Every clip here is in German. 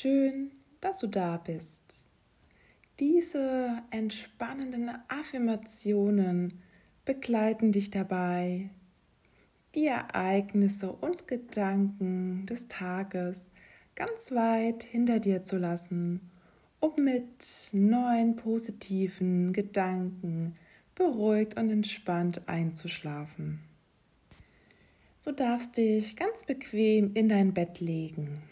schön, dass du da bist. Diese entspannenden Affirmationen begleiten dich dabei, die Ereignisse und Gedanken des Tages ganz weit hinter dir zu lassen, um mit neuen positiven Gedanken beruhigt und entspannt einzuschlafen. Du darfst dich ganz bequem in dein Bett legen.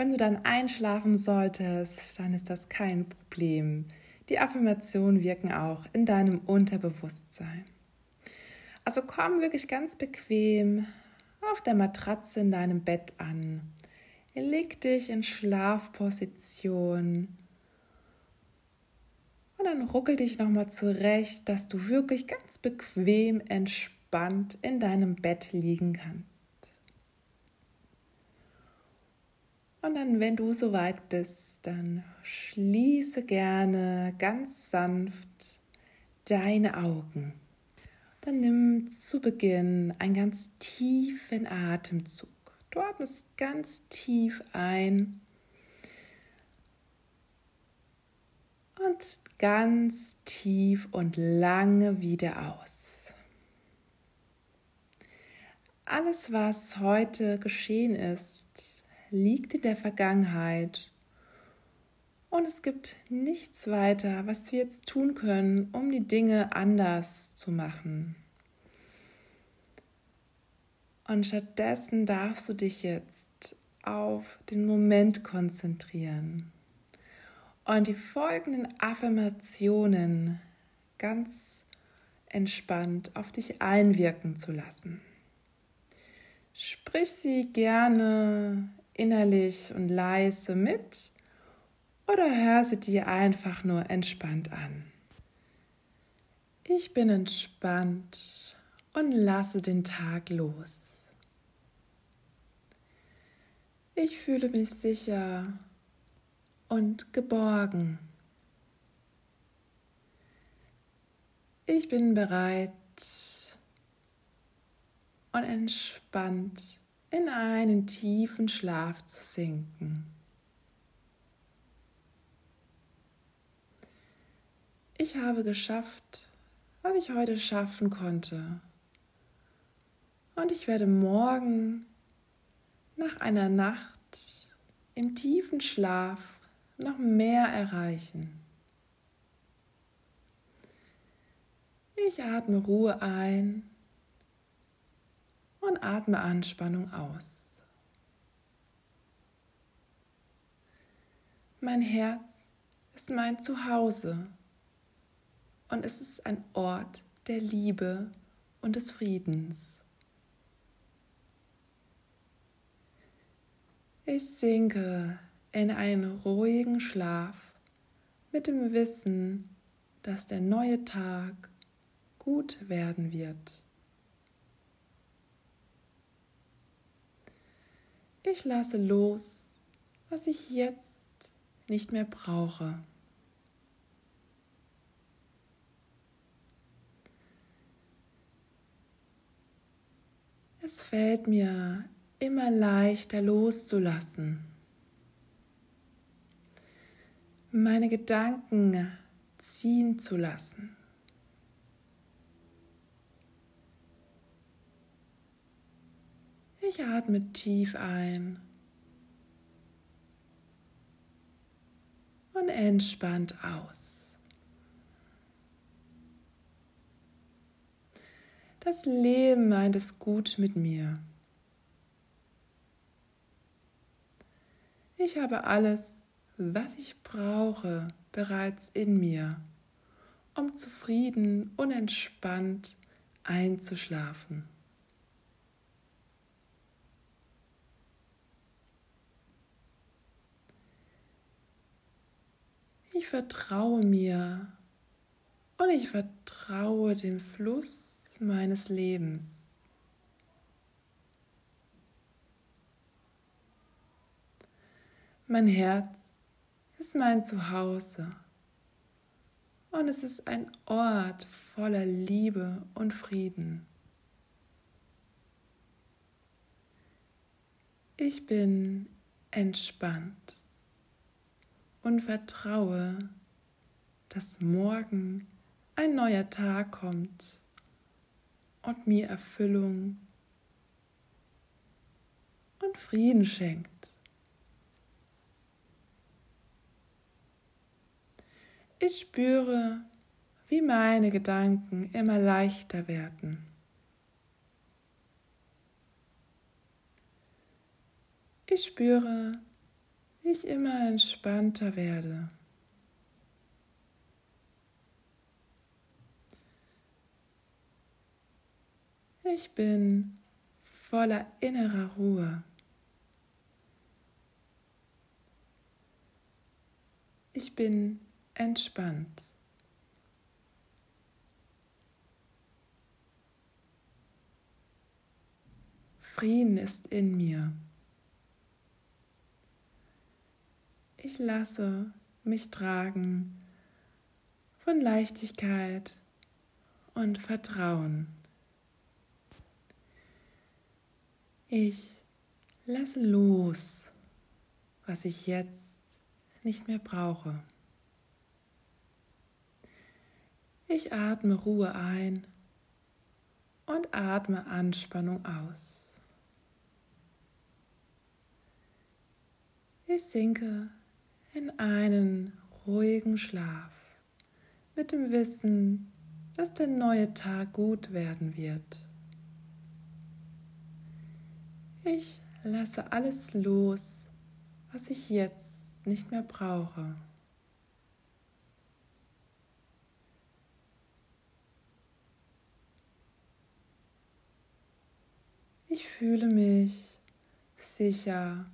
Wenn du dann einschlafen solltest, dann ist das kein Problem. Die Affirmationen wirken auch in deinem Unterbewusstsein. Also komm wirklich ganz bequem auf der Matratze in deinem Bett an. Leg dich in Schlafposition und dann ruckel dich nochmal zurecht, dass du wirklich ganz bequem entspannt in deinem Bett liegen kannst. Und dann, wenn du soweit bist, dann schließe gerne ganz sanft deine Augen. Dann nimm zu Beginn einen ganz tiefen Atemzug. Du atmest ganz tief ein und ganz tief und lange wieder aus. Alles, was heute geschehen ist, liegt in der Vergangenheit und es gibt nichts weiter, was wir jetzt tun können, um die Dinge anders zu machen. Und stattdessen darfst du dich jetzt auf den Moment konzentrieren und die folgenden Affirmationen ganz entspannt auf dich einwirken zu lassen. Sprich sie gerne innerlich und leise mit oder hör sie dir einfach nur entspannt an. Ich bin entspannt und lasse den Tag los. Ich fühle mich sicher und geborgen. Ich bin bereit und entspannt in einen tiefen Schlaf zu sinken. Ich habe geschafft, was ich heute schaffen konnte. Und ich werde morgen nach einer Nacht im tiefen Schlaf noch mehr erreichen. Ich atme Ruhe ein und atme Anspannung aus. Mein Herz ist mein Zuhause und es ist ein Ort der Liebe und des Friedens. Ich sinke in einen ruhigen Schlaf mit dem Wissen, dass der neue Tag gut werden wird. Ich lasse los, was ich jetzt nicht mehr brauche. Es fällt mir immer leichter loszulassen. Meine Gedanken ziehen zu lassen. Ich atme tief ein und entspannt aus. Das Leben meint es gut mit mir. Ich habe alles, was ich brauche, bereits in mir, um zufrieden und entspannt einzuschlafen. Ich vertraue mir und ich vertraue dem Fluss meines Lebens. Mein Herz ist mein Zuhause und es ist ein Ort voller Liebe und Frieden. Ich bin entspannt und vertraue, dass morgen ein neuer Tag kommt und mir Erfüllung und Frieden schenkt. Ich spüre, wie meine Gedanken immer leichter werden. Ich spüre, ich immer entspannter werde. Ich bin voller innerer Ruhe. Ich bin entspannt. Frieden ist in mir. Ich lasse mich tragen von Leichtigkeit und Vertrauen. Ich lasse los, was ich jetzt nicht mehr brauche. Ich atme Ruhe ein und atme Anspannung aus. Ich sinke in einen ruhigen Schlaf mit dem Wissen, dass der neue Tag gut werden wird. Ich lasse alles los, was ich jetzt nicht mehr brauche. Ich fühle mich sicher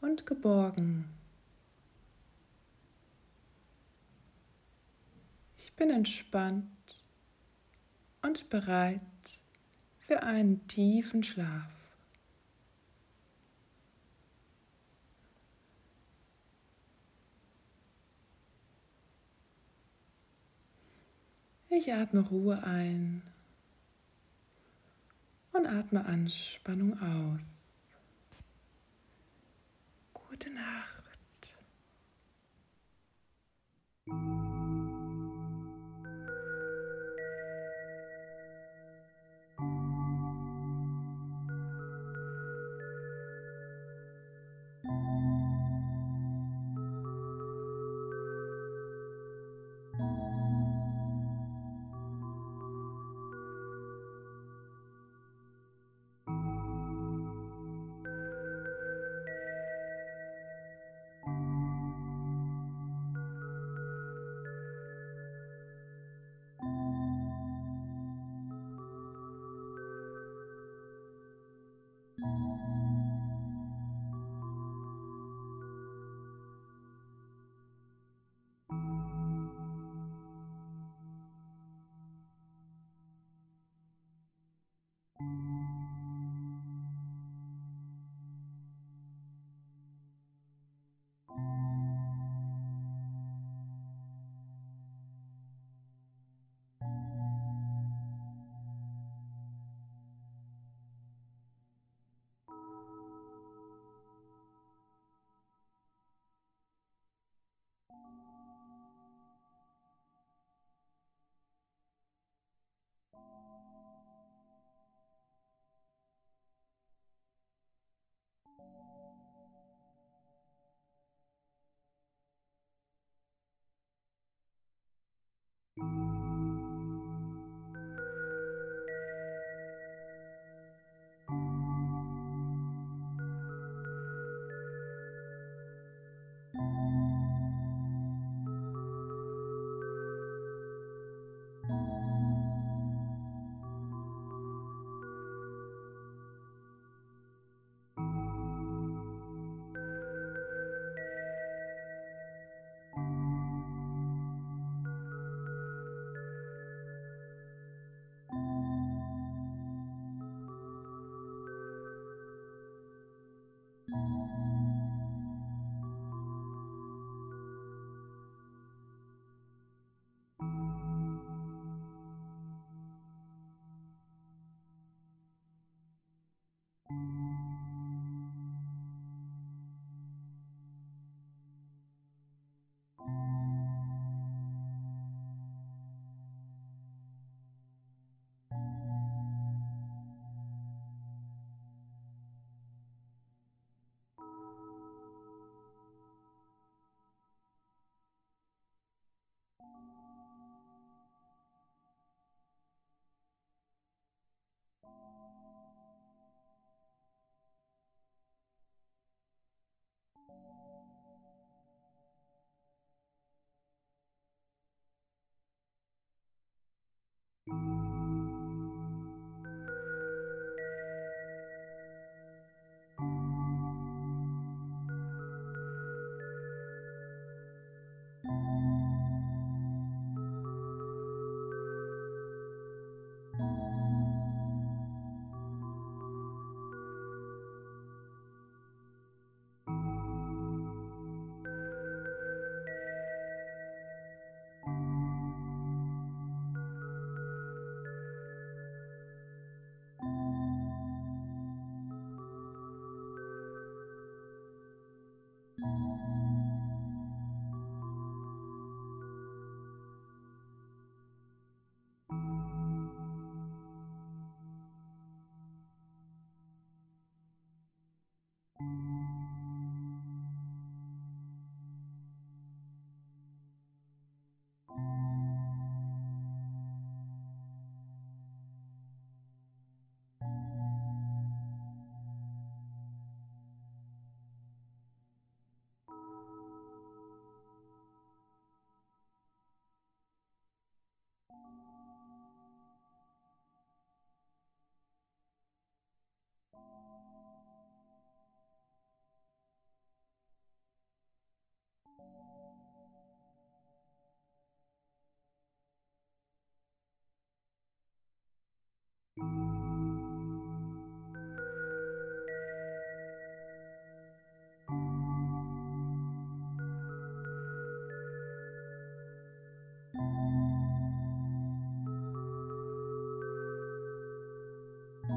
und geborgen. Ich bin entspannt und bereit für einen tiefen Schlaf. Ich atme Ruhe ein und atme Anspannung aus. Gute Nacht. you.